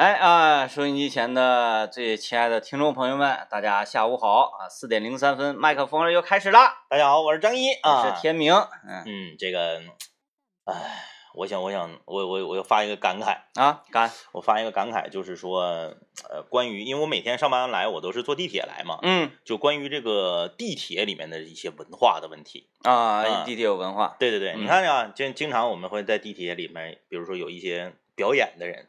哎啊，收音机前的最亲爱的听众朋友们，大家下午好啊！四点零三分，麦克风又开始了。大家好，我是张一啊，我是天明。嗯嗯，这个，哎，我想，我想，我我我要发一个感慨，啊，感，我发一个感慨，就是说，呃，关于，因为我每天上班来，我都是坐地铁来嘛，嗯就关于这个地铁里面的一些文化的问题。啊，啊地铁有文化。对对对，嗯你看啊，经经常我们会在地铁里面，比如说有一些表演的人，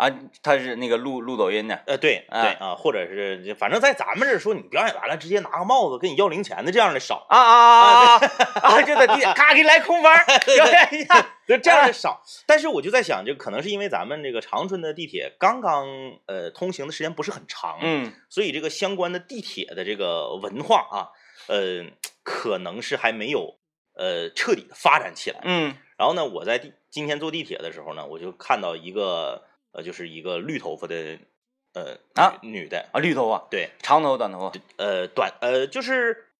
啊，他是那个录录抖音的。呃，对啊对啊，或者是反正在咱们这儿说，你表演完了直接拿个帽子跟你要零钱的这样的少。啊啊啊啊！啊，就在地铁，咔给你来空翻儿，表演一下。就这样的少，但是我就在想，就可能是因为咱们这个长春的地铁刚刚呃通行的时间不是很长，，嗯所以这个相关的地铁的这个文化啊，呃，可能是还没有呃彻底的发展起来。嗯然后呢，我在地今天坐地铁的时候呢，我就看到一个呃，就是一个绿头发的呃啊女女的，啊，绿头发，对，长头发短头发，呃短呃就是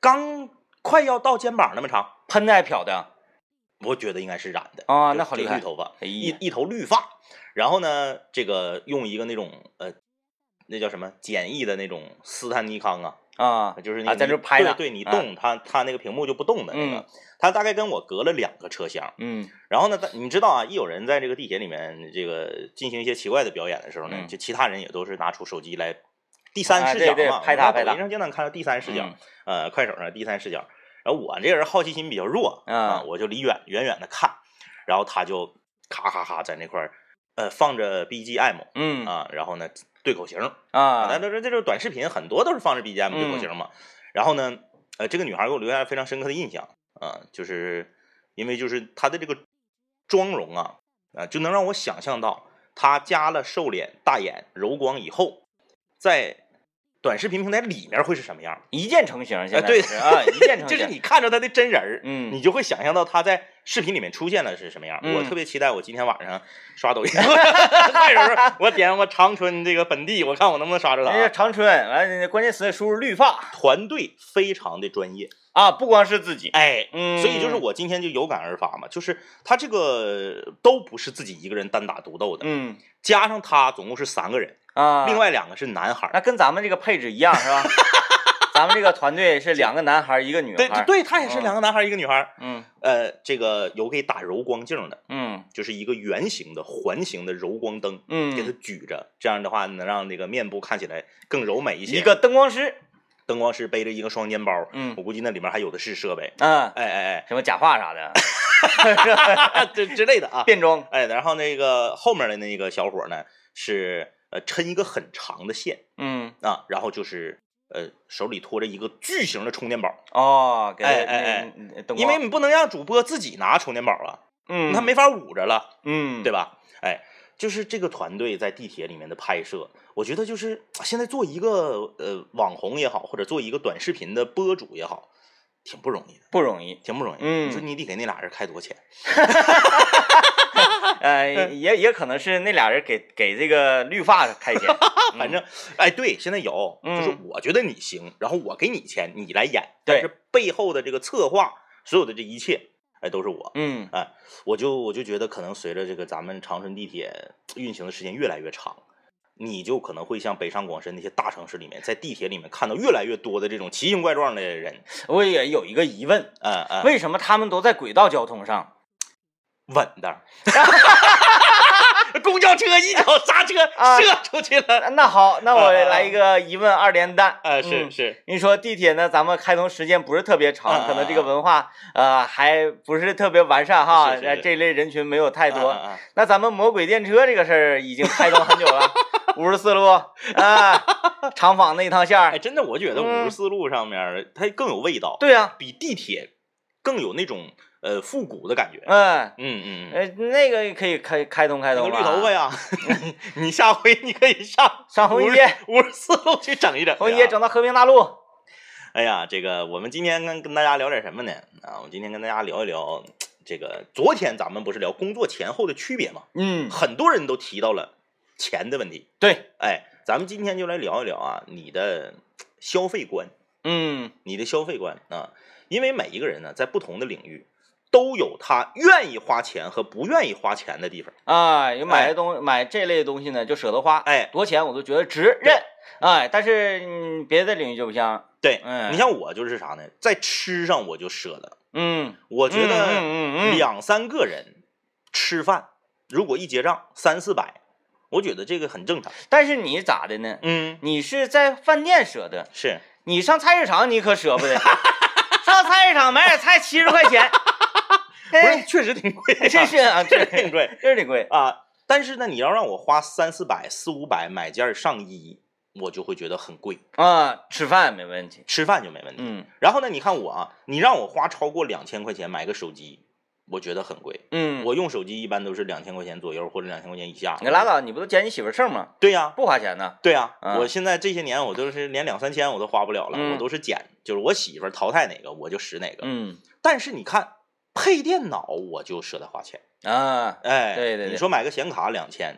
刚快要到肩膀那么长，喷的还漂的。我觉得应该是染的啊那好厉害绿头发，哎一一头绿发，然后呢，这个用一个那种呃，那叫什么简易的那种斯坦尼康啊，啊就是那个啊在你这拍的对对，你啊。动它，它那个屏幕就不动的那个嗯，它大概跟我隔了两个车厢，嗯。然后呢，你知道啊，一有人在这个地铁里面这个进行一些奇怪的表演的时候呢，嗯。就其他人也都是拿出手机来第三视角嘛，拍他拍他我在抖音上经常看到第三视角，嗯。呃，快手上第三视角。然后我这个人好奇心比较弱嗯啊，我就离远远远的看，然后他就咔咔咔在那块儿，呃，放着 BGM 嗯。啊，然后呢对口型啊那都说这种短视频很多都是放着 BGM 对口型嘛。然后呢，呃，这个女孩给我留下了非常深刻的印象啊，就是因为就是她的这个妆容啊，啊，就能让我想象到她加了瘦脸、大眼、柔光以后，在短视频平台里面会是什么样。一键成型，现在对啊，一键成型，就是你看着她的真人儿，嗯你就会想象到她在视频里面出现的是什么样。嗯我特别期待我今天晚上刷抖音，快手儿我点我长春这个本地，我看我能不能刷着她人家啊。长春，完了关键词输入绿发团队非常的专业，啊，不光是自己，哎，嗯，所以就是我今天就有感而发嘛，就是他这个都不是自己一个人单打独斗的，嗯加上他总共是三个人，啊，另外两个是男孩。那跟咱们这个配置一样是吧？咱们这个团队是两个男孩一个女孩儿，对对，他也是嗯。两个男孩儿一个女孩。嗯。呃，这个有给打柔光镜的，嗯。就是一个圆形的环形的柔光灯，嗯。给他嗯，举着，这样的话能让那个面部看起来更柔美一些。一个灯光师，灯光师背着一个双肩包，嗯。我估计那里面还有的是设备。嗯，哎哎哎。什么假发啥的，哎，这之类的啊。变装，哎，然后那个后面的那个小伙呢，是呃抻一个很长的线。嗯。啊，然后就是呃手里托着一个巨型的充电宝，哦，给哎哎哎因为你不能让主播自己拿充电宝啊，嗯他没法捂着了，嗯对吧？哎，就是这个团队在地铁里面的拍摄，我觉得就是现在做一个呃网红也好，或者做一个短视频的播主也好，挺不容易的，不容易，挺不容易。嗯你说你得给那俩人开多少钱？呃，也也可能是那俩人给给这个绿发开钱，反正，哎，对，现在有，就是嗯我觉得你行，然后我给你钱，你来演，对。但是背后的这个策划，所有的这一切，哎，都是我，嗯。哎，我就我就觉得可能随着这个咱们长春地铁运行的时间越来越长，你就可能会像北上广深那些大城市里面，在地铁里面看到越来越多的这种奇形怪状的人，我也有一个疑问，嗯嗯，为什么他们都在轨道交通上？稳当。公交车一脚刹车啊射出去了，那好，那我来一个一问二连弹。啊，是嗯是，你说地铁呢，咱们开通时间不是特别长，可能这个文化呃还不是特别完善哈，是是是呃这类人群没有太多。那咱们魔鬼电车这个事儿已经开通很久了，五十四路啊，长坊那一趟线哎，儿，真的，我觉得嗯五十四路上面它更有味道，对呀、比地铁更有那种呃复古的感觉。嗯，嗯嗯嗯，呃，那个可以开开通开通吧那个绿头发呀，你下回你可以上 上红街，五十四路去整一整。红街。整到和平大路。哎呀，这个我们今天跟跟大家聊点什么呢？啊，我们今天跟大家聊一聊这个，昨天咱们不是聊工作前后的区别吗？嗯，很多人都提到了钱的问题。对，哎，咱们今天就来聊一聊啊，你的消费观，嗯你的消费观啊，因为每一个人呢，在不同的领域都有他愿意花钱和不愿意花钱的地方。啊，有买哎。的东买这类的东西呢，就舍得花，哎，多钱我都觉得值认，哎，但是嗯，别的领域就不像，对，嗯。你像我就是啥呢，在吃上我就舍得，嗯，我觉得两三个人吃饭，如果一结账三四百，我觉得这个很正常。但是你咋的呢？嗯，你是在饭店舍得，是，你上菜市场你可舍不得，上菜市场买点菜七十块钱，不是，哎，确实挺贵的，这是啊，这确实挺贵确实挺贵，啊。但是呢，你要让我花三四百、四五百买件上衣，我就会觉得很贵。啊，吃饭没问题，吃饭就没问题。嗯然后呢，你看我啊，你让我花超过两千块钱买个手机，我觉得很贵。嗯，我用手机一般都是两千块钱左右或者两千块钱以下。你拉倒，你不都捡你媳妇儿秤吗？对呀、不花钱呢，对呀、啊我现在这些年我都是连两三千我都花不了了，嗯我都是捡，就是我媳妇淘汰哪个我就使哪个。嗯但是你看配电脑我就舍得花钱，啊，哎，对对对你说买个显卡两千，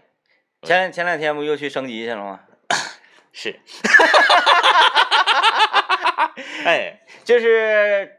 前前两天不又去升级去了吗？是，哎，就是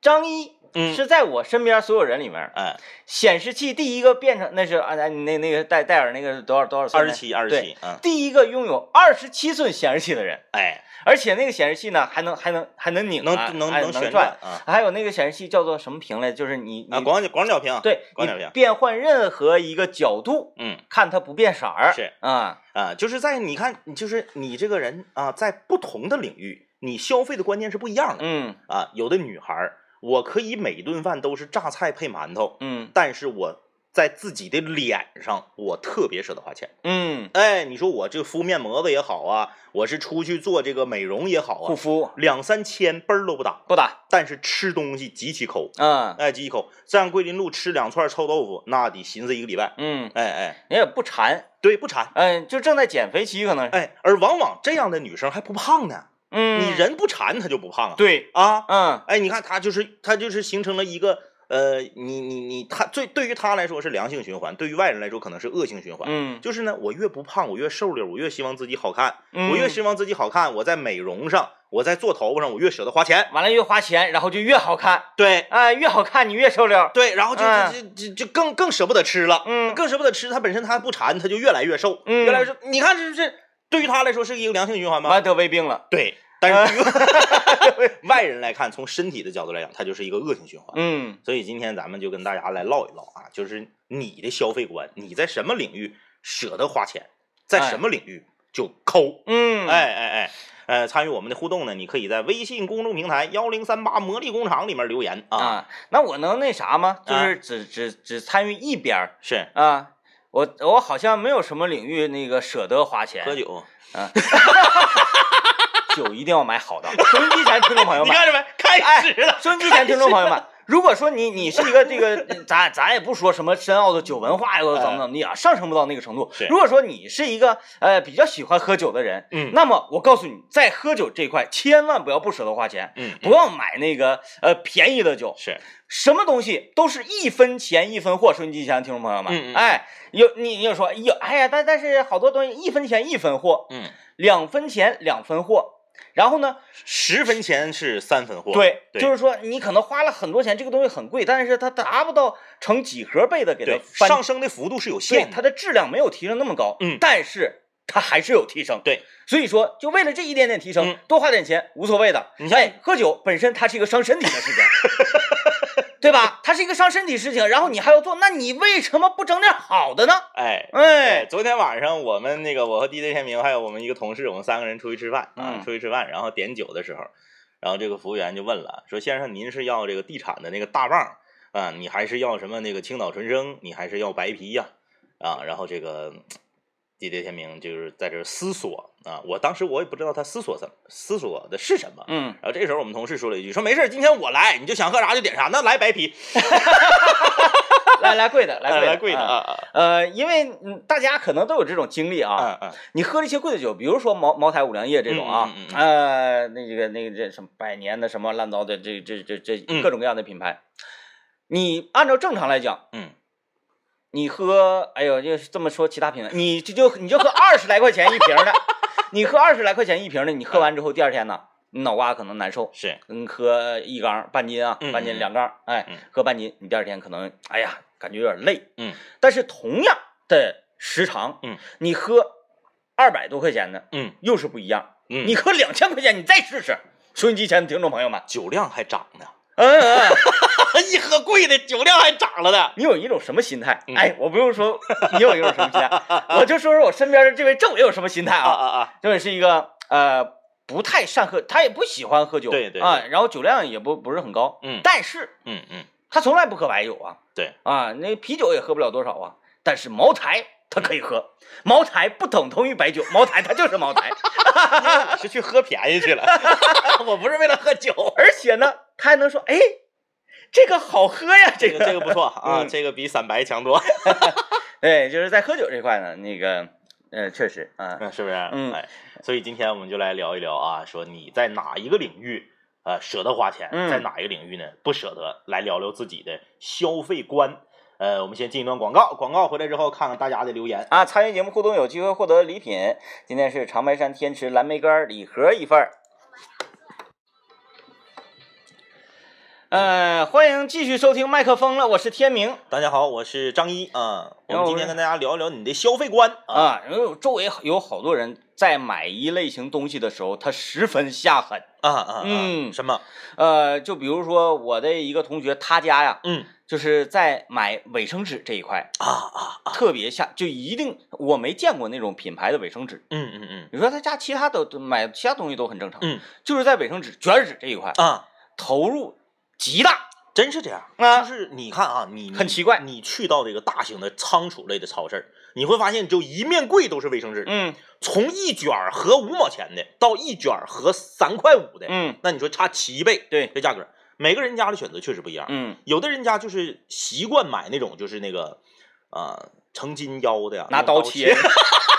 张一嗯，是在我身边所有人里面，哎，显示器第一个变成那是啊，那那那个戴戴尔那个多少多少寸呢？二十七，二十七，嗯，第一个拥有二十七寸显示器的人，哎，而且那个显示器呢还能还能还能拧能能能旋转，啊还有那个显示器叫做什么屏来？就是你啊，广角广角屏，对广角屏，变换任何一个角度，嗯。看它不变色儿，是啊，啊，就是在你看，就是你这个人啊，在不同的领域，你消费的观念是不一样的嗯啊。有的女孩儿，我可以每顿饭都是榨菜配馒头，嗯但是我在自己的脸上，我特别舍得花钱。嗯，哎，你说我这敷面膜子也好啊，我是出去做这个美容也好啊，护肤两三千奔儿都不打，不打，但是吃东西极其抠，嗯哎，极其抠。上桂林路吃两串臭豆腐，那得寻思一个礼拜。嗯，哎哎，人也不馋，对，不馋。嗯，就正在减肥期可能是，哎，而往往这样的女生还不胖呢。嗯，你人不馋，他就不胖啊。对，啊，嗯哎，你看他就是他就是形成了一个呃，你你你他最对于他来说是良性循环，对于外人来说可能是恶性循环。嗯就是呢，我越不胖，我越瘦溜，我越希望自己好看，嗯，我越希望自己好看，我在美容上，我在做头发上，我越舍得花钱。完了越花钱，然后就越好看，对哎，越好看你越瘦溜，对，然后就嗯就就就更更舍不得吃了，嗯更舍不得吃，他本身他不馋，他就越来越瘦，嗯越来越瘦。你看这是对于他来说是一个良性循环吗？完得胃病了，对，但是 外人来看，从身体的角度来讲，它就是一个恶性循环。嗯所以今天咱们就跟大家来唠一唠啊，就是你的消费观，你在什么领域舍得花钱，在哎什么领域就抠。嗯，哎哎哎，呃，参与我们的互动呢，你可以在微信公众平台幺零三八魔力工厂里面留言啊。啊，那我能那啥吗？就是只只只参与一边儿是啊。我我好像没有什么领域那个舍得花钱，喝酒，酒一定要买好的。收音机前听众朋友们，你看着没？开始了。收音机前听众朋友们，如果说你你是一个这个，咱咱也不说什么深奥的酒文化又怎么怎么地啊，上升不到那个程度。是。如果说你是一个呃比较喜欢喝酒的人，嗯。那么我告诉你，在喝酒这块，千万不要不舍得花钱，嗯，不要买那个呃便宜的酒，是。什么东西都是一分钱一分货。收音机前的听众朋友们，嗯嗯哎，有你你就说，有哎呀，但但是好多东西一分钱一分货，嗯，两分钱两分货，然后呢，十分钱是三分货。对，对就是说你可能花了很多钱，这个东西很贵，但是它达不到成几何倍的给它上升的幅度是有限的。它的质量没有提升那么高，嗯但是它还是有提升，对，所以说就为了这一点点提升，嗯多花点钱无所谓的。你像哎，喝酒本身它是一个伤身体的事情，对吧？它是一个伤身体事情，然后你还要做，那你为什么不整点好的呢？哎，哎，昨天晚上我们那个我和 DJ 天明还有我们一个同事，我们三个人出去吃饭啊，嗯出去吃饭，然后点酒的时候，然后这个服务员就问了，说先生您是要这个地产的那个大棒啊，你还是要什么那个青岛纯生，你还是要白啤呀啊然后这个 DJ 天明就是在这思索啊，我当时我也不知道他思索什么，思索的是什么。嗯，然后这时候我们同事说了一句，说没事，今天我来，你就想喝啥就点啥，那来白啤，来来贵的，来贵的，来贵的呃，因为嗯，大家可能都有这种经历啊，啊嗯嗯。你喝了一些贵的酒，比如说茅茅台、五粮液这种啊，嗯那个那个这什么百年的什么烂糟的这这这这嗯。各种各样的品牌，你按照正常来讲，嗯，你喝，哎呦，就是这么说其他品牌，你就就你就喝二十来块钱一瓶的，你喝二十来块钱一瓶的，你喝完之后第二天呢，你脑瓜可能难受。是，嗯，喝一缸半斤啊，嗯半斤嗯两缸，哎嗯，喝半斤，你第二天可能哎呀感觉有点累。嗯，但是同样的时长，嗯，你喝二百多块钱的嗯又是不一样。嗯，你喝两千块钱，你再试试。收音机前的听众朋友们，酒量还涨呢，嗯 一喝贵的酒量还涨了的。你有一种什么心态？嗯哎，我不用说你有一种什么心态，我就说说我身边的这位政委有什么心态啊啊？啊啊！政委是一个呃不太善喝，他也不喜欢喝酒，对对啊，然后酒量也不不是很高，嗯但是嗯嗯，他从来不喝白酒啊，对啊，那啤酒也喝不了多少啊，但是茅台他可以喝，茅台不等同于白酒，茅台它就是茅台，我是去喝便宜去了，我不是为了喝酒。而且呢，他还能说，哎，这个好喝呀，这这个这个不错 啊，嗯这个比散白强多，对，就是在喝酒这块呢，那个呃，确实啊，嗯，是不是？嗯哎，所以今天我们就来聊一聊啊，说你在哪一个领域呃舍得花钱，嗯在哪一个领域呢不舍得？来聊聊自己的消费观。呃，我们先进一段广告，广告回来之后看看大家的留言。啊，参与节目互动有机会获得礼品。今天是长白山天池蓝莓干礼盒一份儿。呃，欢迎继续收听麦克风了，我是天明大家好，我是张一啊，我然后我们今天跟大家聊一聊你的消费观啊。啊。因为周围有好多人在买一类型东西的时候，他十分下狠。啊啊啊！嗯什么？呃，就比如说我的一个同学，他家呀，嗯就是在买卫生纸这一块啊啊啊！特别下，就一定我没见过那种品牌的卫生纸。嗯嗯嗯你说他家其他的都买其他东西都很正常，嗯就是在卫生纸、卷纸这一块啊，投入极大真是这样。啊就是你看啊，你很奇怪你去到这个大型的仓储类的超市儿，你会发现就一面柜都是卫生纸，嗯从一卷儿合五毛钱的到一卷儿合三块五的，嗯那你说差七倍，对这价格，每个人家的选择确实不一样。嗯，有的人家就是习惯买那种就是那个啊、成斤腰的呀，拿刀切，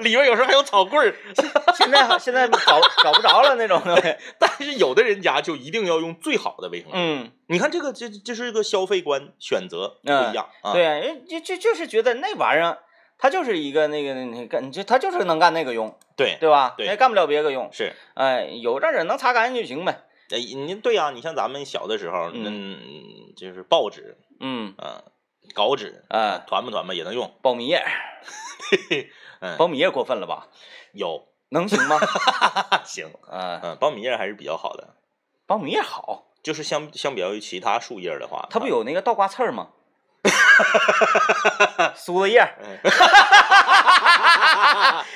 里边有时候还有草棍儿。现在好现在找找不着了那种。但是有的人家就一定要用最好的卫生纸。嗯，你看这个这这是一个消费观选择不一样啊。对，人就就就是觉得那玩意儿，它就是一个那个那个，就它就是能干那个用，对对吧？对也干不了别个用。是，哎，有这人能擦干净就行呗。哎，您对呀、你像咱们小的时候，嗯嗯，就是报纸嗯啊、稿纸啊，团吧团吧也能用。苞米叶，嗯，苞米叶过分了吧？有能行吗？行，啊，嗯，苞米叶还是比较好的，苞米叶好，就是相相比较于其他树叶的话，它不有那个倒挂刺儿吗？苏子叶儿。嗯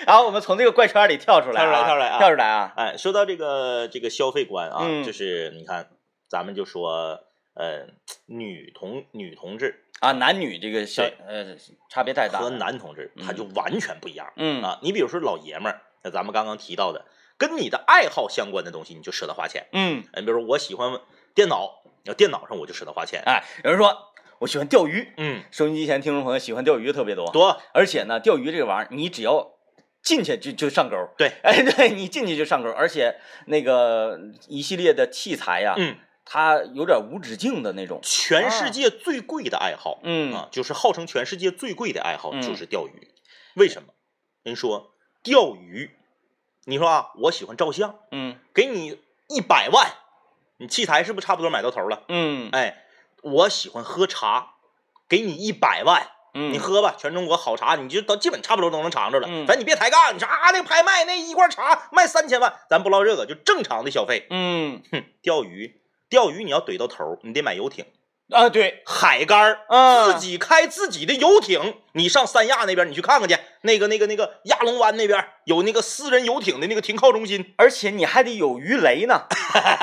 然后我们从这个怪圈里跳出来、啊，跳出来跳出来啊跳出来啊！哎，说到这个这个消费观啊，嗯就是你看，咱们就说，呃，女同女同志啊，男女这个小呃差别太大和。男同志，他嗯就完全不一样。嗯啊，你比如说老爷们儿，那咱们刚刚提到的，跟你的爱好相关的东西，你就舍得花钱。嗯，你，比如说我喜欢电脑，那电脑上我就舍得花钱。哎，有人说我喜欢钓鱼，嗯，收音机前听众朋友喜欢钓鱼的特别多，多而且呢，钓鱼这个玩意儿，你只要进去就就上钩。对，哎，对你进去就上钩，而且那个一系列的器材呀，嗯，它有点无止境的那种。全世界最贵的爱好，嗯啊，就是号称全世界最贵的爱好嗯就是钓鱼。为什么？人说钓鱼，你说啊，我喜欢照相，嗯给你一百万，你器材是不是差不多买到头了？嗯哎，我喜欢喝茶，给你一百万，嗯，你喝吧，全中国好茶，你就都基本差不多都能尝着了。嗯咱你别抬杠，你说啊那个拍卖那一罐茶卖三千万，咱不唠这个，就正常的消费。嗯哼，钓鱼，钓鱼你要怼到头，你得买游艇、啊对，海竿儿，啊自己开自己的游艇。你上三亚那边，你去看看去，那个那个那个亚龙湾那边有那个私人游艇的那个停靠中心。而且你还得有鱼雷呢，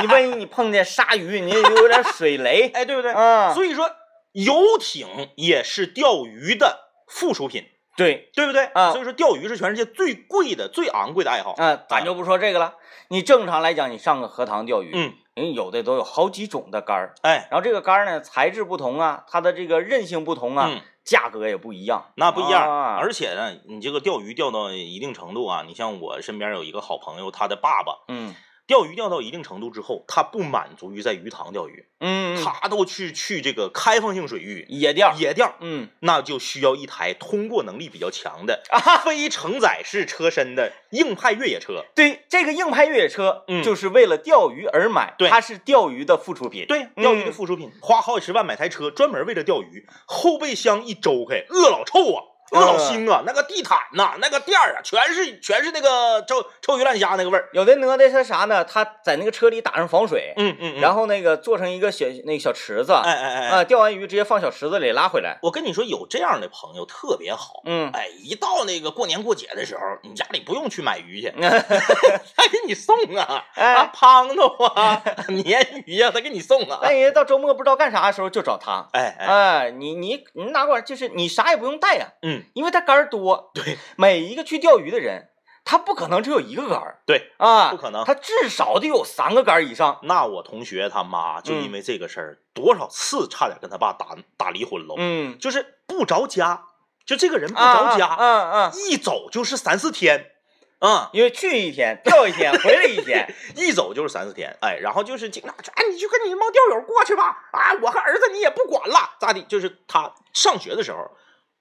你万一你碰见鲨鱼，你也有点水雷，哎，对不对？啊，所以说，游艇也是钓鱼的附属品。对对不对啊所以说钓鱼是全世界最贵的、最昂贵的爱好。啊，咱就不说这个了，你正常来讲，你上个荷塘钓鱼，嗯，人有的都有好几种的杆儿，哎，然后这个杆儿呢材质不同啊，它的这个韧性不同啊，嗯，价格也不一样，那不一样。啊而且呢，你这个钓鱼钓到一定程度啊，你像我身边有一个好朋友，他的爸爸，嗯钓鱼钓到一定程度之后，他不满足于在鱼塘钓鱼，嗯，他都去去这个开放性水域野钓，野钓，嗯那就需要一台通过能力比较强的啊，非承载式车身的硬派越野车。对，这个硬派越野车嗯就是为了钓鱼而买，对它是钓鱼的附属品。对，钓鱼的嗯附属品，花好几十万买台车，专门为了钓鱼。后备箱一周开，饿老臭啊，恶老腥啊，那个地毯呐、那个垫儿啊，全是全是那个臭臭鱼烂虾那个味儿。有的呢的是啥呢？他在那个车里打上防水，嗯嗯然后，那个做成一个小那个小池子，哎哎哎，啊，钓完鱼直接放小池子里拉回来。我跟你说，有这样的朋友特别好。嗯，哎，一到那个过年过节的时候，你家里不用去买鱼去，他给你送啊，啊，哎，胖头啊，鲶鱼呀、他给你送啊。那人到周末不知道干啥的时候就找他。哎哎，哎，你你你哪管就是你啥也不用带呀，嗯，因为它杆儿多。对，每一个去钓鱼的人，他不可能只有一个杆儿对，啊，不可能他至少得有三个杆儿以上。那我同学他妈就因为这个事儿，多少次差点跟他爸打打离婚了。嗯，就是不着家，就这个人不啊着家，啊啊啊，一走就是三四天，嗯、因为去一天钓一天，回来一天。一走就是三四天，哎，然后就是经常说，哎，你就跟你那帮钓友过去吧，啊，我和儿子你也不管了，咋地？就是他上学的时候。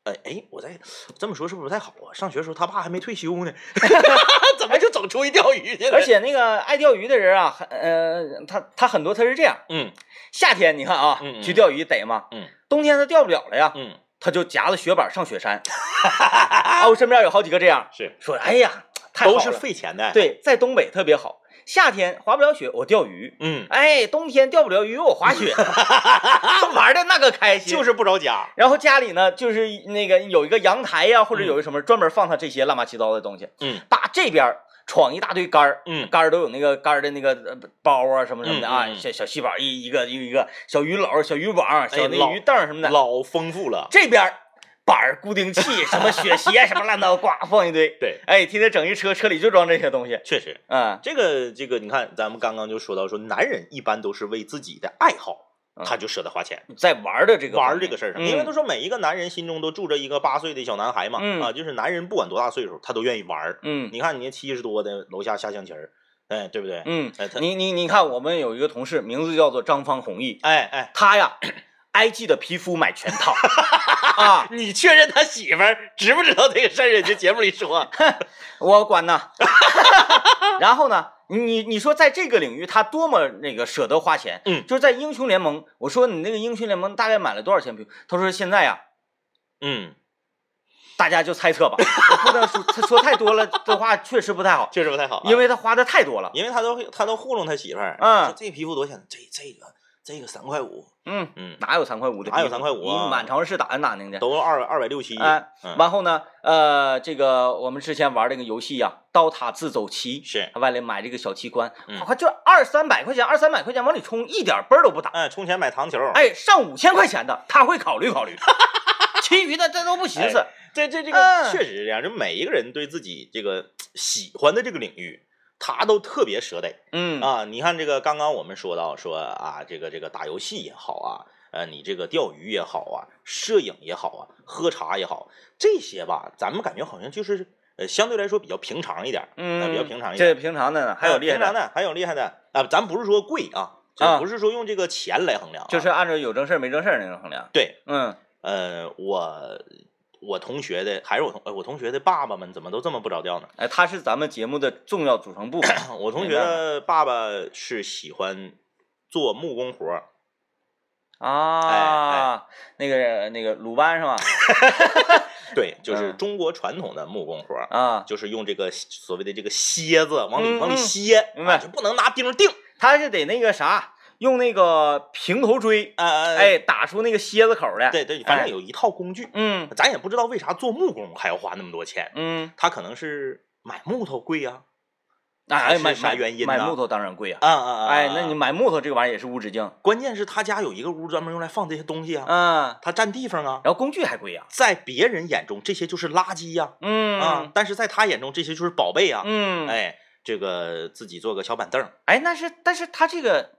哎哎，我在这么说是不是不太好啊？上学的时候他爸还没退休呢，怎么就总出去钓鱼去了？而且那个爱钓鱼的人啊，很呃，他他很多他是这样，嗯夏天你看啊，嗯嗯去钓鱼逮嘛，嗯冬天他钓不了了呀，嗯，他就夹着雪板上雪山。啊，我身边有好几个这样是说，哎呀，太好都了是费钱的。，对，在东北特别好，夏天滑不了雪，我钓鱼。嗯，哎，冬天钓不了鱼，我滑雪，玩的那个开心。就是不着家。然后家里呢，就是那个有一个阳台呀、或者有一个什么专门放他这些乱七八七糟的东西。嗯把这边儿闯一大堆杆儿，嗯杆儿都有那个杆儿的那个呃包啊什么什么的啊，嗯嗯嗯小小细宝一一个一个一个小鱼篓、小鱼网、小那鱼凳什么的。老丰富了。这边儿板儿、固定器、什么雪鞋什么乱糟，呱放一堆。对，哎，天天整一车，车里就装这些东西。确实，嗯，这个这个，你看，咱们刚刚就说到说，男人一般都是为自己的爱好，嗯他就舍得花钱在玩的这个玩这个事儿上，嗯因为都说每一个男人心中都住着一个八岁的小男孩嘛，嗯啊，就是男人不管多大岁数，他都愿意玩儿。嗯你看你那七十多的楼下下象棋儿，哎，对不对？嗯，哎，他你你你看，我们有一个同事，名字叫做张方弘毅，哎哎，他呀，IG 的皮肤买全套 啊，你确认他媳妇儿知不知道这个事儿？人家节目里说，我管呢。然后呢，你你说在这个领域他多么那个舍得花钱，嗯就是在英雄联盟，我说你那个英雄联盟大概买了多少钱皮肤？他说现在呀，嗯，大家就猜测吧，我不能说他说太多了的话，确实不太好，确实不太好啊，因为他花的太多了。因为他都他都糊弄他媳妇儿，嗯这皮肤多少钱？这这个这个三块五，嗯，嗯，哪有三块五的？哪有三块五啊？你满城市打听打听的。都二二百六七，哎，嗯，完后呢，呃，这个我们之前玩这个游戏呀、刀塔自走棋》，是，外来买这个小器官，嗯。好像就二三百块钱，二三百块钱往里充，一点奔儿都不打。哎，充钱买糖球，哎，上五千块钱的他会考虑考虑，其余的这都不寻思。这这这嗯。个确实是这样，就每一个人对自己这个喜欢的这个领域，他都特别舍得嗯啊。你看这个刚刚我们说到说啊，这个这个打游戏也好啊，呃，你这个钓鱼也好啊，摄影也好啊，喝茶也好，这些吧，咱们感觉好像就是呃相对来说比较平常一点，嗯，比较平常一点这。平常的呢，还有厉害的，平常的，还有厉害的啊，咱不是说贵啊，啊不是说用这个钱来衡量啊，就是按照有正事儿没正事儿那种衡量。对，嗯，呃，我我同学的还是我同呃我同学的爸爸们怎么都这么不着调呢？哎，他是咱们节目的重要组成部分。我同学的爸爸是喜欢做木工活儿，啊，那个那个鲁班是吧？对，就 是嗯中国传统的木工活儿，啊，就是用这个所谓的这个楔子往里往里楔，明白啊就不能拿钉钉。他是得那个啥，用那个平头锥，哎，打出那个蝎子口来。对对，反哎正有一套工具，嗯咱也不知道为啥做木工还要花那么多钱，嗯，他可能是买木头贵呀，哎，是啥买买原因呢买木头当然贵啊。啊啊啊！哎，啊那你买木头这个玩意儿也是无止境。关键是他家有一个屋专门用来放这些东西啊，嗯，他占地方啊，然后工具还贵呀。在别人眼中这些就是垃圾呀、嗯啊，但是在他眼中这些就是宝贝呀、嗯，哎，这个自己做个小板凳，哎，那是，但是他这个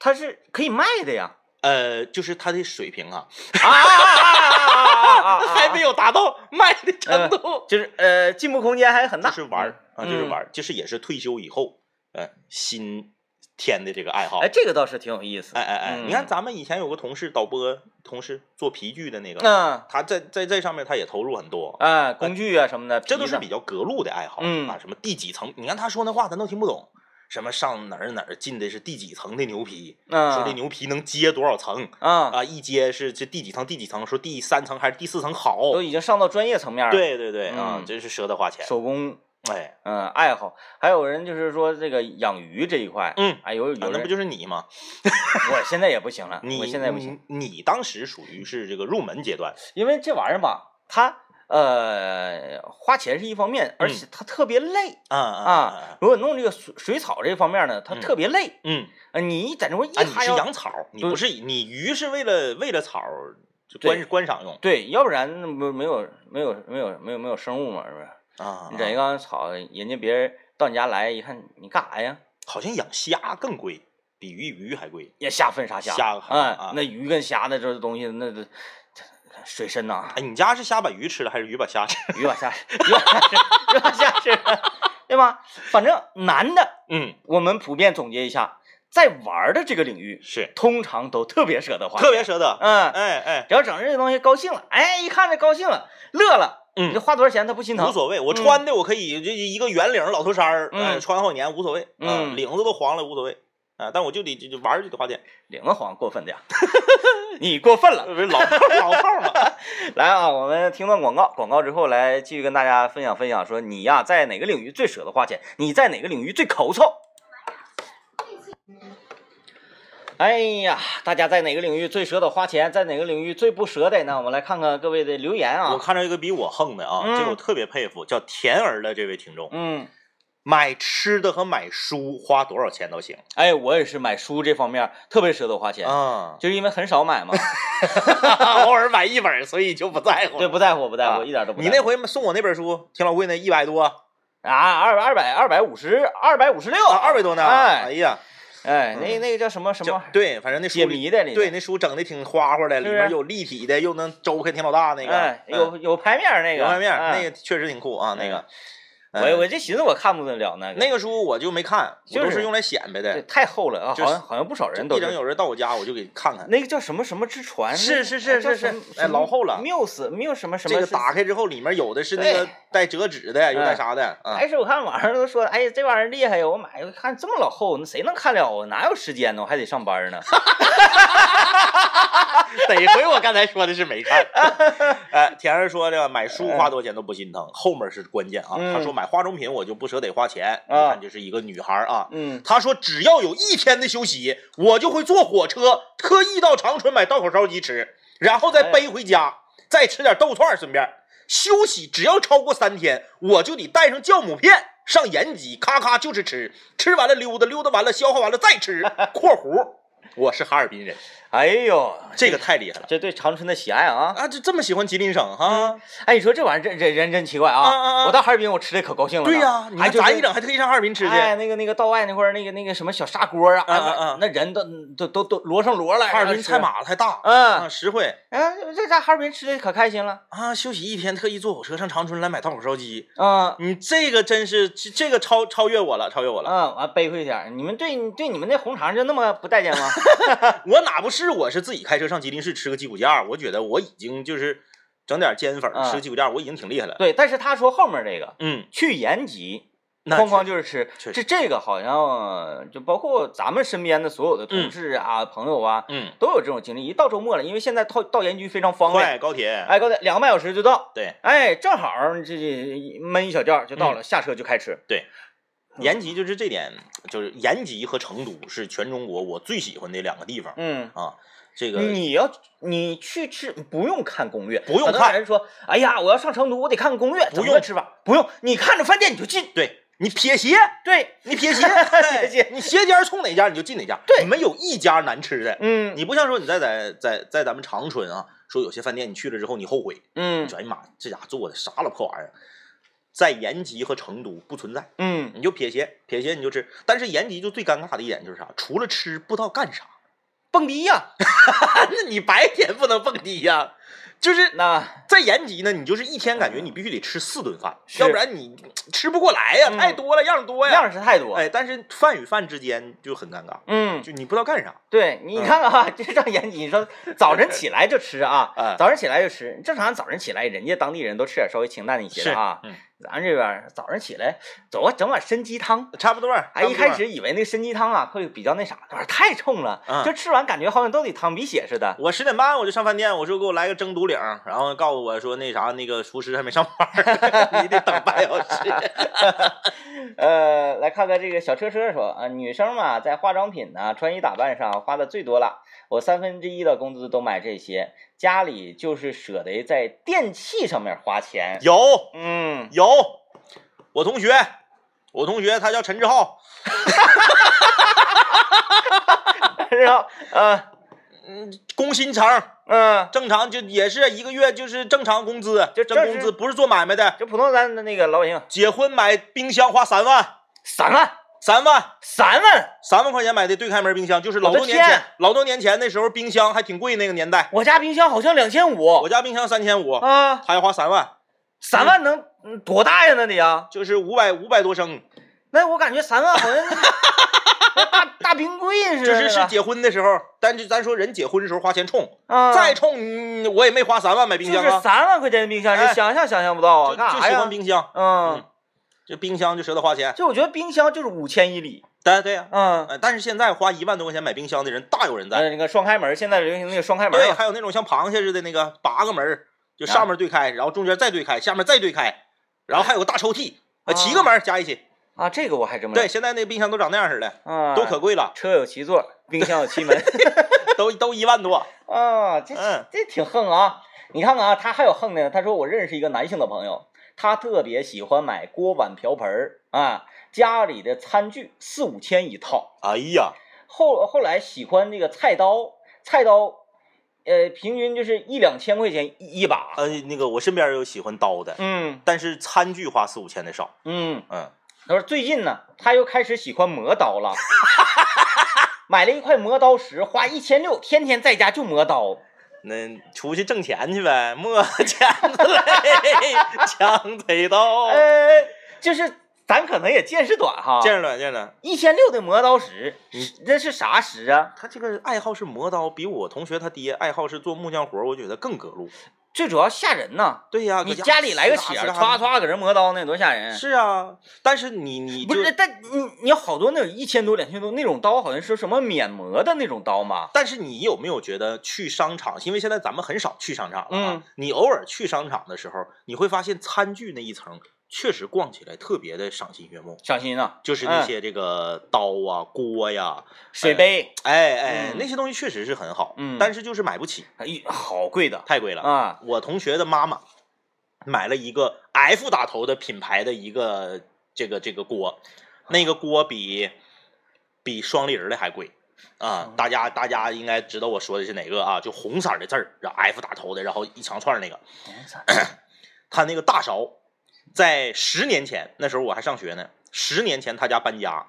他是可以卖的呀。呃，就是他的水平啊，啊啊啊啊啊啊！还没有达到卖的程度，就是呃，进步空间还很大。就是玩儿啊，就是嗯玩儿，就是也是退休以后呃新添的这个爱好。哎，这个倒是挺有意思。哎哎哎，你看嗯咱们以前有个同事导播，同事做皮具的那个，嗯，他在在这上面他也投入很多。哎，工具啊什么的，这都是比较格路的爱好，嗯啊，什么第几层？你看他说那话，咱都听不懂。什么上哪儿哪儿进的是第几层的牛皮？嗯说这牛皮能接多少层啊，啊？一接是这第几层？第几层？说第三层还是第四层好？都已经上到专业层面了。，对对对啊嗯，真是舍得花钱。手工哎，嗯爱好，还有人就是说这个养鱼这一块，嗯，哎有有人，啊那不就是你吗？我现在也不行了，你我现在不行，你，你当时属于是这个入门阶段，因为这玩意儿吧，它呃花钱是一方面，而且它特别累啊啊啊。如果弄这个水水草这方面呢，它嗯特别累，嗯，呃你在那块儿一啊，你是养草，你不是你鱼是为了为了草观观赏用对，要不然那不没有没有没有没有没有生物嘛，是不是？啊。你整一缸草，人家别人到你家来一看，你干啥呀？好像养虾更贵，比鱼鱼还贵。也虾分啥虾？虾啊那鱼跟虾的这东西，那这水深呐，哎，你家是虾把鱼吃了，还是鱼把虾吃？鱼把虾，鱼把虾吃，鱼把虾吃，对吧？反正男的，嗯，我们普遍总结一下，在玩的这个领域，是通常都特别舍得花，特别，舍得。嗯，哎哎，只要整这个东西高兴了，哎，一看这高兴了，乐了，嗯你这花多少钱他不心疼，无所谓，我嗯穿的我可以这一个圆领老头衫儿，嗯哎，穿好几年无所谓，啊嗯领子都黄了无所谓，啊，但我就得就就玩儿就得花钱，领个黄过分的呀，你过分了。不是老炮儿老炮儿嘛。来啊，我们听段广告，广告之后来继续跟大家分享分享，说你呀在哪个领域最舍得花钱，你在哪个领域最抠搜。哎呀，大家在哪个领域最舍得花钱，在哪个领域最不舍得呢？我们来看看各位的留言啊我啊。看到一个比我横的啊，嗯这个我特别佩服，叫甜儿的这位听众，嗯，买吃的和买书花多少钱都行哎，我也是买书这方面特别舍得花钱，啊，就是因为很少买嘛。偶尔买一本，所以就不在乎。对，不在乎，不在乎，啊一点都不在乎。你那回送我那本书，挺老贵那一百多啊，二二百二百五十二百五十六，啊，二百多呢。哎哎呀，哎，那嗯那个叫什么什么对，反正那书解谜的那对，那书整的挺花花的，里面有立体的，又能周开挺老大那个，有有牌面那个，有牌面哎那个确实挺酷啊，那个。我嗯我就寻思我看不得了那个，那个书我就没看，我就是都是用来显摆的。太厚了啊，就好像好像不少人都是。一整有人到我家，我就给看看。那个叫什么什么之船？是是是是是哎老厚了缪斯缪什么什么？这个打开之后，里面有的是那个对带折纸的，有带哎啥的啊？开始我看网上都说，哎呀，这玩意儿厉害呀！我买，我看这么老厚，那谁能看了啊？哪有时间呢？我还得上班呢。得亏我刚才说的是没看。哎，田儿说的买书花多少钱都不心疼，后面是关键啊。嗯他说买化妆品我就不舍得花钱。你啊看就是一个女孩啊，嗯，他说只要有一天的休息，我就会坐火车特意到长春买道口烧鸡吃，然后再背回家，再吃点豆串儿顺便。休息只要超过三天，我就得带上酵母片上延吉，咔咔就是吃，吃完了溜达，溜达完了消化完了再吃。（括弧我是哈尔滨人，哎呦，这个太厉害了这对长春的喜爱啊！啊！这这么喜欢吉林省哈？哎，你说这玩意儿真真人真奇怪啊！啊啊啊我到哈尔滨，我吃的可高兴了。对呀、你哎，就是看咱一整还特意上哈尔滨吃去，哎，那个那个道外那块儿那个那个什么小砂锅啊，啊啊啊那人都都都都摞上摞了。哈尔滨菜，码子还大，嗯啊，实惠啊，这在哈尔滨吃的可开心了。啊！休息一天，特意坐火车上长春来买大口烧鸡，啊你这个真是这这个超超越我了，超越我了。嗯，完背回点。你们对对你们那红肠就那么不待见吗？我哪不是我是自己开车上吉林市吃个鸡骨架，我觉得我已经就是整点煎粉吃鸡骨架，我已经挺厉害了。对，但是他说后面这个嗯，去延吉。哐哐就是吃，这这个好像就包括咱们身边的所有的同事啊、朋友啊，嗯，都有这种经历。一到周末了，因为现在到到延吉非常方便，快高铁，哎，高铁两个半小时就到，对，哎，正好这这闷一小觉就到了，下车就开吃。延吉就是这点，就是延吉和成都是全中国我最喜欢的两个地方嗯，啊。这个你要你去吃不用看攻略，不用看人说，哎呀，我要上成都，我得看攻略，不用吃法，不用，你看着饭店你就进。对你撇鞋，对，你撇鞋，哎撇鞋你鞋尖冲哪家你就进哪家，对没有一家难吃的。嗯你不像说你在在在在咱们长春啊，说有些饭店你去了之后你后悔，嗯说哎呀妈，这家做的啥了破玩意儿，在延吉和成都不存在，嗯，你就撇鞋，撇鞋你就吃。但是延吉就最尴尬的一点就是啥，除了吃不知道干啥。蹦迪呀，那你白天不能蹦迪呀、就是那在延吉呢，你就是一天感觉你必须得吃四顿饭，要不然你吃不过来呀，嗯太多了，样儿多呀。样式太多。哎，但是饭与饭之间就很尴尬，嗯，就你不知道干啥。对你嗯看看啊，这上延吉，你说早晨起来就吃啊，哎早晨起来就吃。正常早晨起来，人家当地人都吃点稍微清淡一些的啊。嗯，咱这边早上起来走啊整碗参鸡汤，差不多。哎，一开始以为那个参鸡汤啊会比较那啥，这玩意儿太冲了，嗯就吃完感觉好像都得淌鼻血似的。我十点半我就上饭店，我说给我来个蒸独领，然后告诉我说那啥那个厨师还没上班儿，你得等半小时。呃，来看看这个小车车说啊，女生嘛，在化妆品呢、穿衣打扮上花的最多了，我三分之一的工资都买这些，家里就是舍得在电器上面花钱。有嗯，有，我同学，我同学他叫陈志浩，然后呃嗯，工薪层，嗯，正常就也是一个月就是正常工资，就挣工资，不是做买卖的。就普通咱的那个老百姓，结婚买冰箱花三万，三万，三万，三万，三万块钱买的对开门冰箱，就是老多年前，老多年前那时候冰箱还挺贵那个年代，我家冰箱好像两千五。我家冰箱三千五，啊，他要花三万，三万能嗯多大呀？那得呀，就是五百五百多升，那我感觉三万好像是大大冰柜似的，就是是结婚的时候，但是咱说人结婚的时候花钱冲，啊，再冲嗯我也没花三万买冰箱啊。就是啊，三万块钱的冰箱，哎。想象想象不到啊，就就喜干啥呀？欢冰箱，嗯。嗯，这冰箱就舍得花钱，就我觉得冰箱就是五千以里，对对呀，嗯，呃，但是现在花一万多块钱买冰箱的人大有人在，呃，那个双开门，现在流行那个双开门。对，还有那种像螃蟹似的那个八个门儿，就上面对开，然后中间再对开，下面再对开，然后还有个大抽屉，啊，七个门加一起。啊，这个我还真没对，现在那冰箱都长那样似的，啊，都可贵了，车有七座，冰箱有七门，都都一万多。啊，这嗯这挺横啊！你看看啊，他还有横的呢。他说我认识一个男性的朋友，他特别喜欢买锅碗瓢盆儿啊，家里的餐具四五千一套。哎呀，后后来喜欢这个菜刀，菜刀，呃，平均就是一两千块钱一一把。呃，那个我身边有喜欢刀的，嗯但是餐具花四五千的少。嗯，嗯，他说最近呢，他又开始喜欢磨刀了，买了一块磨刀石，花一千六，天天在家就磨刀。那出去挣钱去呗，磨枪 子嘞，枪腿刀。呃，就是咱可能也见识短哈，见识短，见识短。一千六的磨刀石嗯，这是啥石啊？他这个爱好是磨刀，比我同学他爹爱好是做木匠活儿，我觉得更隔路。最主要吓人呐！对呀，你家里来个乞儿，歘歘搁这磨刀，那多吓人！是啊，但是你你不，是但你你好多那种一千多、两千多那种刀，好像是什么免磨的那种刀嘛？但是你有没有觉得去商场？因为现在咱们很少去商场了啊。嗯你偶尔去商场的时候，你会发现餐具那一层确实逛起来特别的赏心悦目，赏心啊！就是那些这个刀啊、锅呀、水杯，哎哎，嗯那些东西确实是很好，嗯但是就是买不起，哎，好贵的太贵了。啊！我同学的妈妈买了一个 F 打头的品牌的一个这个这个锅，那个锅比比双立人的还贵啊！大家大家应该知道我说的是哪个啊？就红色的字儿，然后 F 打头的，然后一长串那个，他那个大勺，在十年前那时候我还上学呢，十年前他家搬家，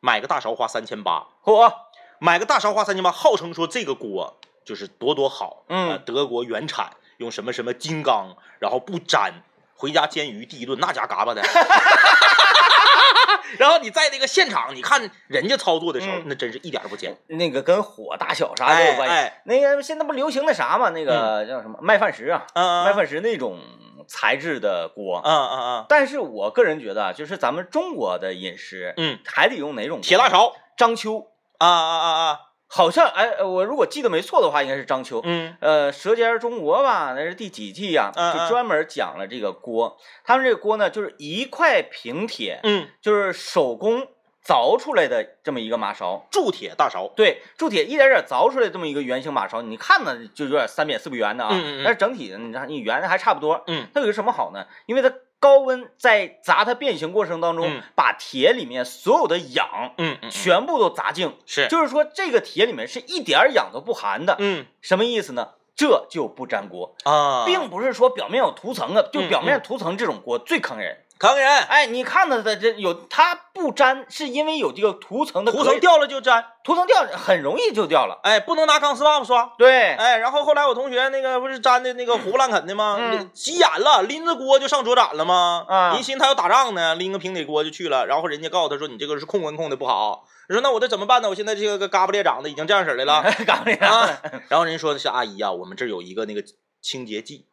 买个大勺花三千八，嚯，买个大勺花三千八，号称说这个锅就是多多好，嗯呃德国原产，用什么什么金刚，然后不粘，回家煎鱼第一顿那家嘎巴的。然后你在那个现场，你看人家操作的时候，嗯那真是一点都不尖。那个跟火大小啥都有关系。哎那个现在不流行那啥嘛？那个叫什么麦饭石啊，嗯麦饭石那种材质的锅。嗯嗯嗯但是我个人觉得啊，就是咱们中国的饮食，嗯，还得用哪种？铁大勺章丘，啊啊啊啊，好像哎，呃我如果记得没错的话，应该是章丘。嗯呃，《舌尖中国》吧，那是第几季呀、就专门讲了这个锅。他们这个锅呢，就是一块平铁，嗯，就是手工凿出来的这么一个马勺。铸铁大勺，对，铸铁一点点凿出来这么一个圆形马勺，你看呢就有点三扁四不圆的啊，嗯嗯嗯但是整体的你看你圆的还差不多。嗯它有个什么好呢？因为它高温在砸它变形过程当中，嗯把铁里面所有的氧嗯嗯，全部都砸净，是，就是说这个铁里面是一点儿氧都不含的。嗯什么意思呢？这就不粘锅，啊，并不是说表面有涂层啊，就嗯表面涂层这种锅最坑人。坑人，哎，你看它的这有它不粘，是因为有这个涂层的涂层，掉了就粘，涂层掉很容易就掉了。哎，不能拿钢丝袜子刷。对，哎，然后后来我同学那个不是粘的那个胡不烂啃的吗？嗯急眼了，拎着锅就上桌展了吗？啊人寻思他要打仗呢，拎个平底锅就去了，然后人家告诉他说你这个是控温控的不好。你说那我这怎么办呢？我现在这个嘎巴裂长的已经这样式儿的了 干啥啊。然后人家说的是阿姨啊，我们这有一个那个清洁剂，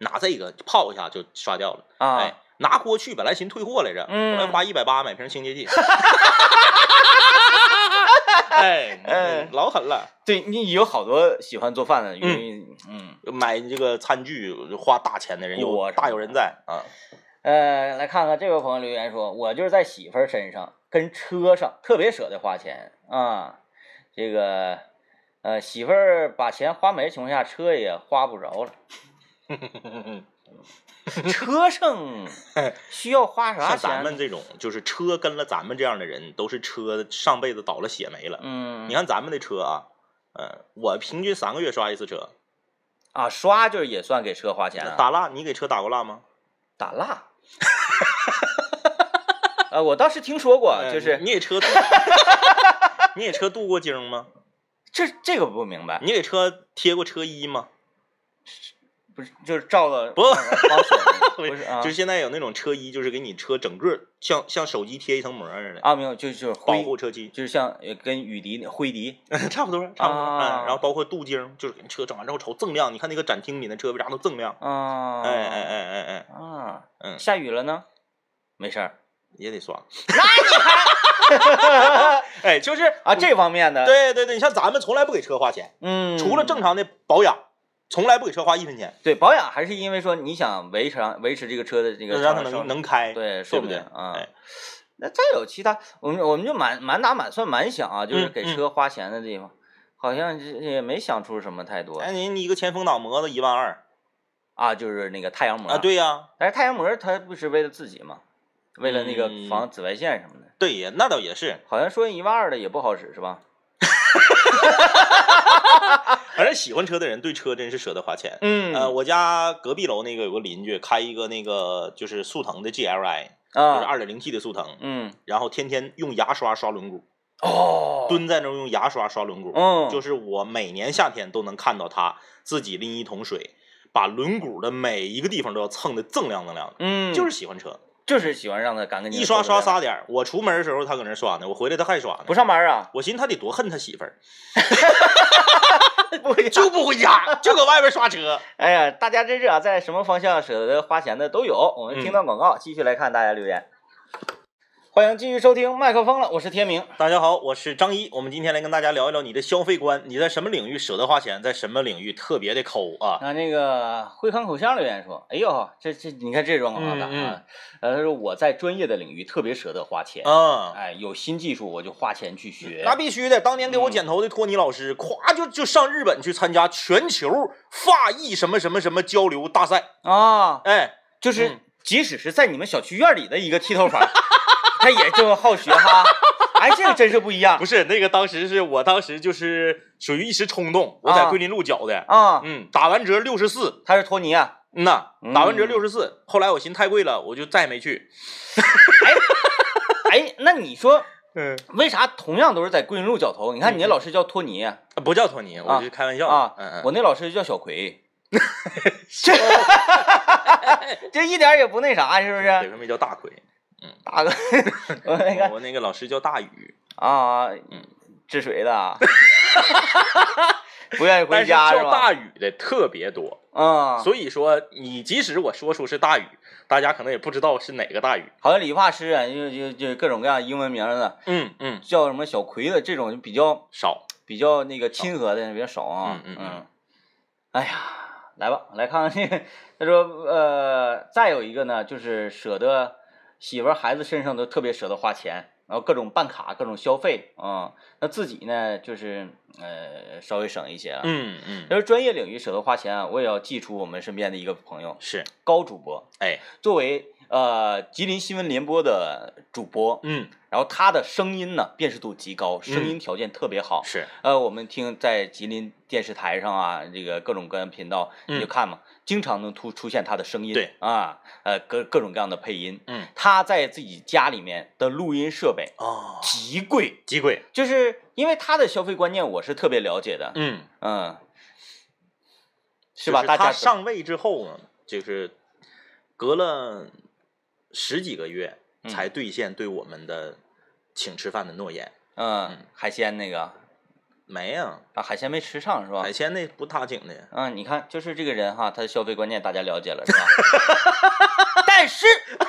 拿这个泡一下就刷掉了。啊哎，拿锅去，本来寻退货来着，嗯后来花一百八买瓶清洁剂。哎，哎老狠了。对你有好多喜欢做饭的，因为嗯买这个餐具花大钱的人有锅大有人在啊。呃，来看看这位朋友留言说，我就是在媳妇儿身上跟车上特别舍得花钱啊，这个呃媳妇儿把钱花没的情况下，车也花不着了。车上需要花啥像钱？咱们这种，就是车跟了咱们这样的人，都是车上辈子倒了血霉了。嗯，你看咱们的车啊，呃，我平均三个月刷一次车。啊，刷就是也算给车花钱啊？打蜡，你给车打过蜡吗？打蜡。呃，我倒是听说过，哎就是你给车镀，你给车镀过晶吗？这这个不明白，你给车贴过车衣吗？不是就是照了不 不是啊，就是现在有那种车衣，就是给你车整个像像手机贴一层膜似的，啊，没有，就就是保，护车漆。就是像呃跟雨滴那灰滴，差不多，差不多。啊嗯，然后包括镀晶，就是给你车整完之后瞅锃亮。你看那个展厅里那车为啥都锃亮？啊，哎哎哎哎哎，啊，嗯下雨了呢，没事儿也得刷。那你还 哎，就是啊这方面的，，对对对，你像咱们从来不给车花钱，嗯，除了正常的保养，从来不给车花一分钱，对保养，还是因为说你想维持维持这个车的这个让它能能开。对对不对寿命？啊哎。那再有其他，我们我们就满满打满算满想啊，就是给车花钱的地方，好像也没想出什么太多哎，你你一个前风挡膜子一万二啊，就是那个太阳膜啊？，对呀，但是太阳膜它不是为了自己嘛，为了那个嗯防紫外线什么的，对呀，那倒也是。好像说一万二的也不好使是吧？喜欢车的人对车真是舍得花钱。嗯呃，我家隔壁楼那个有个邻居开一个那个就是速腾的 GLI，啊就是啊，二点零 T 的速腾，嗯，然后天天用牙刷刷轮毂，哦，蹲在那儿用牙刷刷轮毂。嗯，就是我每年夏天都能看到他自己拎一桶水，把轮毂的每一个地方都要蹭的锃亮锃亮的，嗯，就是喜欢车，就是喜欢让他干干净净，一刷刷仨点儿。我出门的时候他搁那刷呢，我回来他还刷呢不。上班啊？我寻思他得多恨他媳妇儿，不会就不回家，就搁外边刷车。哎呀，大家真是啊，在什么方向舍得花钱的都有。我们听到广告，继续来看大家留言。欢迎继续收听麦克风了，我是天明。大家好，我是张一，我们今天来跟大家聊一聊你的消费观，你在什么领域舍得花钱，在什么领域特别的抠啊？那，那个惠康口香留言说：“哎呦，这这你看这状况大嗯啊！呃，他说我在专业的领域特别舍得花钱，嗯，哎，有新技术我就花钱去学。那必须的。当年给我剪头的托尼老师，咵就就上日本去参加全球发艺什么什么什么交流大赛，啊，哎，就是嗯即使是在你们小区院里的一个剃头房，他也这么好学哈。哎，这个真是不一样。不是那个，当时是我当时就是属于一时冲动，我在啊桂林路绞的，啊！嗯，打完折六十四，他是托尼啊，嗯。呐，打完折嗯六十四，后来我寻思太贵了，我就再也没去。哎，那你说 嗯，为啥同样都是在桂林路绞头？你看你那老师叫托尼啊，不叫托尼，我是开玩笑。啊嗯嗯，我那老师叫小葵，这这一点也不那啥，是不是？为什么叫大奎？大哥，我那个我那个老师叫大宇，啊，治水的啊，不愿意回家是吧？叫大宇的特别多，啊，所以说你即使我说出是大宇，大家可能也不知道是哪个大宇。好像理发师啊，就就就各种各样英文名的，嗯嗯，叫什么小葵的这种就比较少。比较那个亲和的比较少啊。嗯嗯嗯哎呀，来吧，来看看这个。他说，呃，再有一个呢，就是舍得媳妇儿孩子身上都特别舍得花钱，然后各种办卡、各种消费啊、那自己呢，就是呃稍微省一些了。嗯嗯，要是专业领域舍得花钱啊，我也要记出我们身边的一个朋友是，高主播。哎，作为呃吉林新闻联播的主播，嗯，然后他的声音呢辨识度极高，声音条件特别好。是，呃，我们听在吉林电视台上啊，这个各种各样的频道，你就嗯看嘛，经常能突出现他的声音。对啊，呃，各各种各样的配音。嗯，他在自己家里面的录音设备哦，极贵，极贵，就是因为他的消费观念我是特别了解的。嗯，嗯，是吧？大家他上位之后呢，就是隔了十几个月嗯才兑现对我们的请吃饭的诺言。嗯海鲜那个没呀、啊，海鲜没吃上是吧海？鲜那不他请的。嗯，你看，就是这个人哈，他的消费观念大家了解了是吧？但是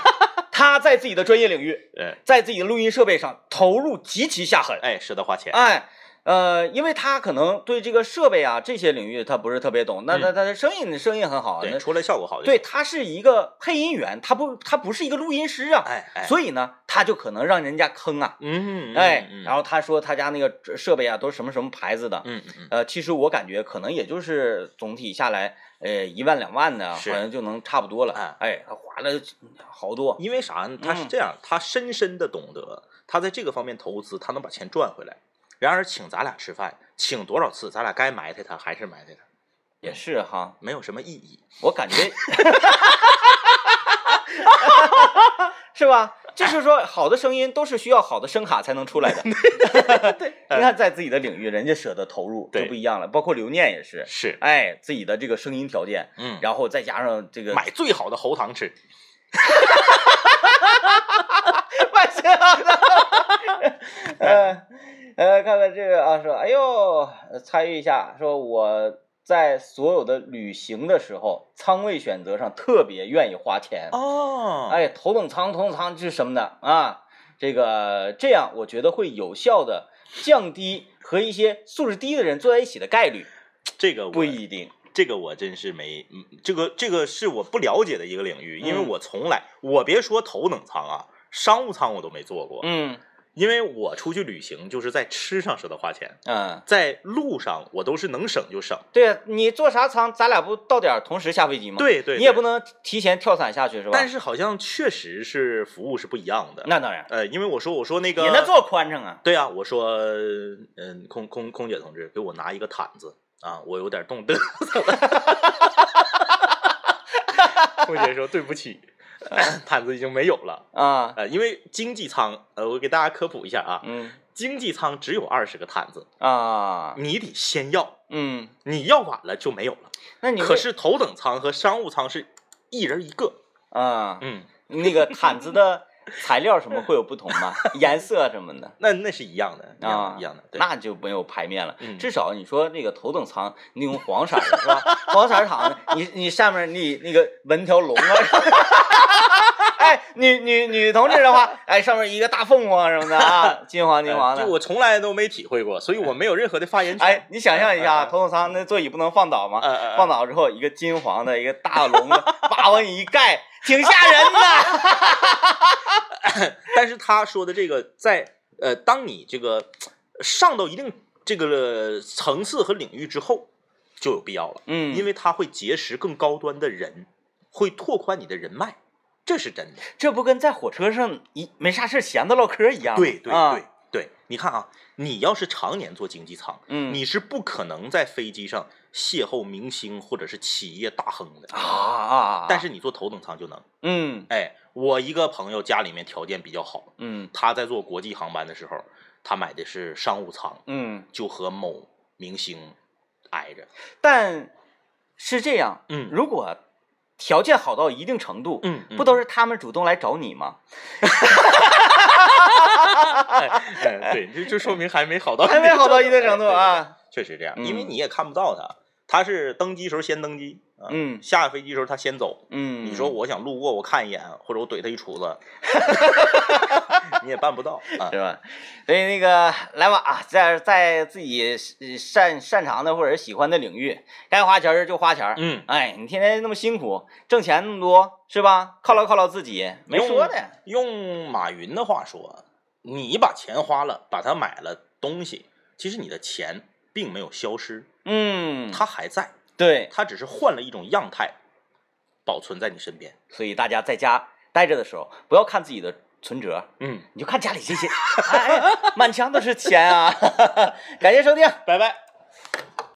他在自己的专业领域，哎在自己的录音设备上投入极其下狠。哎，舍得花钱。哎，呃，因为他可能对这个设备啊这些领域他不是特别懂，那嗯那他的声音声音很好，那对，出来效果好对。他是一个配音员，他不他不是一个录音师啊，哎哎，所以呢，他就可能让人家坑啊。嗯，嗯哎，嗯然后他说他家那个设备啊都是什么什么牌子的，嗯呃，其实我感觉可能也就是总体下来，呃，一万两万的，好像就能差不多了。哎哎，他花了好多。因为啥呢？他是嗯这样，他深深的懂得，他在这个方面投资，他能把钱赚回来。然而，请咱俩吃饭，请多少次，咱俩该埋汰他还是埋汰他，也是哈，没有什么意义。我感觉 是吧？就是说，好的声音都是需要好的声卡才能出来的。对 你看，在自己的领域，人家舍得投入就不一样了。包括刘念也是，是，哎，自己的这个声音条件，嗯，然后再加上这个买最好的喉糖吃。买最好的。呃呃，看看这个啊，说，哎呦，呃参与一下，说我在所有的旅行的时候，仓位选择上特别愿意花钱。哦，哎，头等舱，头等舱是什么的啊？这个这样，我觉得会有效的降低和一些素质低的人坐在一起的概率。这个不一定，这个我真是没，嗯，这个这个是我不了解的一个领域，因为嗯我从来，我别说头等舱啊，商务舱我都没坐过，嗯因为我出去旅行就是在吃上舍得花钱，嗯，在路上我都是能省就省。对呀，你坐啥舱，咱俩不到点儿同时下飞机吗？，对对，对你也不能提前跳伞下去是吧？但是好像确实是服务是不一样的。那当然，呃，因为我说我说那个你那坐宽敞啊。对啊，我说嗯，空空空姐同志，给我拿一个毯子啊，我有点冻嘚瑟了。空姐说对不起，毯子已经没有了。啊，呃，因为经济舱，呃，我给大家科普一下啊，嗯经济舱只有二十个毯子，啊，你得先要，嗯，你要晚了就没有了。那你可是头等舱和商务舱是一人一个，啊，嗯，那个毯子的材料什么会有不同吗？颜色什么的那那是一样的，啊，一样的，对，那就没有排面了。嗯至少你说那个头等舱，你用黄色的是吧？黄色儿躺着，你你上面你那个纹条龙啊。哎，女女女同志的话，哎，上面一个大凤凰什么的啊，金黄金黄的。呃就我从来都没体会过，所以我没有任何的发言权。哎，你想象一下，头等舱那座椅不能放倒吗？放倒之后，一个金黄的，一个大龙子，叭往你一盖，挺吓人的。但是他说的这个，在呃，当你这个上到一定这个层次和领域之后，就有必要了，嗯，因为他会结识更高端的人，会拓宽你的人脉，这是真的。这不跟在火车上一没啥事闲的唠嗑一样吗？对对啊对对，你看啊，你要是常年坐经济舱，嗯，你是不可能在飞机上邂逅明星或者是企业大亨的啊啊，但是你坐头等舱就能。嗯哎，我一个朋友家里面条件比较好，嗯他在坐国际航班的时候，他买的是商务舱，嗯，就和某明星挨着。但是这样，嗯如果条件好到一定程度，嗯不都是他们主动来找你吗？哎对，就就说明还没好到还没好到一定程度哎啊。对确实这样，嗯因为你也看不到他，他是登机时候先登机，啊嗯下飞机时候他先走。嗯，你说我想路过，我看一眼，或者我怼他一杵子，你也办不到 啊是。吧？所以那个来吧啊，在在自己呃擅擅长的或者喜欢的领域，该花钱儿就花钱儿。嗯，哎，你天天那么辛苦，挣钱那么多，是吧？犒劳犒劳自己，没说的。用马云的话说，你把钱花了，把它买了东西，其实你的钱并没有消失，嗯，它还在，对，它只是换了一种样态，保存在你身边。所以大家在家待着的时候，不要看自己的存折，嗯，你就看家里这些，满墙都是钱啊！感谢收听。拜拜。